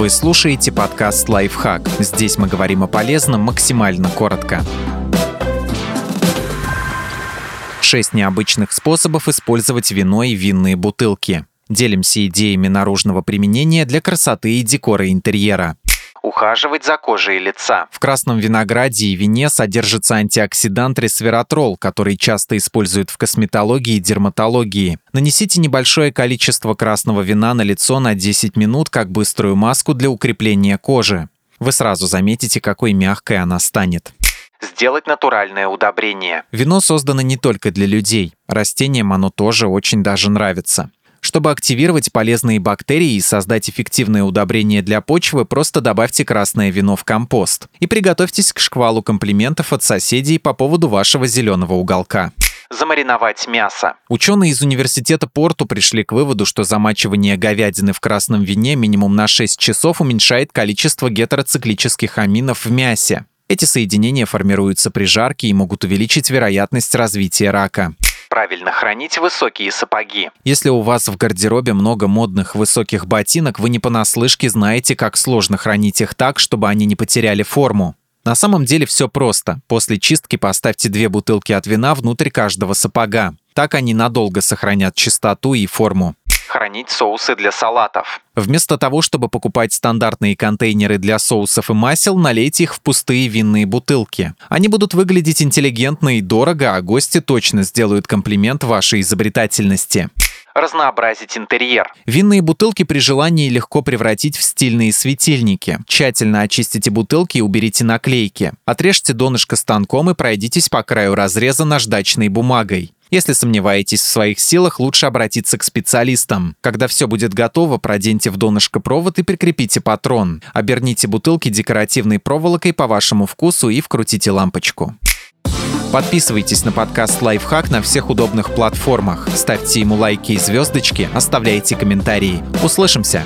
Вы слушаете подкаст «Лайфхак». Здесь мы говорим о полезном максимально коротко. Шесть необычных способов использовать вино и винные бутылки. Делимся идеями наружного применения для красоты и декора интерьера ухаживать за кожей лица. В красном винограде и вине содержится антиоксидант ресвератрол, который часто используют в косметологии и дерматологии. Нанесите небольшое количество красного вина на лицо на 10 минут как быструю маску для укрепления кожи. Вы сразу заметите, какой мягкой она станет сделать натуральное удобрение. Вино создано не только для людей. Растениям оно тоже очень даже нравится. Чтобы активировать полезные бактерии и создать эффективное удобрение для почвы, просто добавьте красное вино в компост. И приготовьтесь к шквалу комплиментов от соседей по поводу вашего зеленого уголка замариновать мясо. Ученые из университета Порту пришли к выводу, что замачивание говядины в красном вине минимум на 6 часов уменьшает количество гетероциклических аминов в мясе. Эти соединения формируются при жарке и могут увеличить вероятность развития рака правильно хранить высокие сапоги. Если у вас в гардеробе много модных высоких ботинок, вы не понаслышке знаете, как сложно хранить их так, чтобы они не потеряли форму. На самом деле все просто. После чистки поставьте две бутылки от вина внутрь каждого сапога. Так они надолго сохранят чистоту и форму хранить соусы для салатов. Вместо того, чтобы покупать стандартные контейнеры для соусов и масел, налейте их в пустые винные бутылки. Они будут выглядеть интеллигентно и дорого, а гости точно сделают комплимент вашей изобретательности разнообразить интерьер. Винные бутылки при желании легко превратить в стильные светильники. Тщательно очистите бутылки и уберите наклейки. Отрежьте донышко станком и пройдитесь по краю разреза наждачной бумагой. Если сомневаетесь в своих силах, лучше обратиться к специалистам. Когда все будет готово, проденьте в донышко провод и прикрепите патрон. Оберните бутылки декоративной проволокой по вашему вкусу и вкрутите лампочку. Подписывайтесь на подкаст «Лайфхак» на всех удобных платформах. Ставьте ему лайки и звездочки, оставляйте комментарии. Услышимся!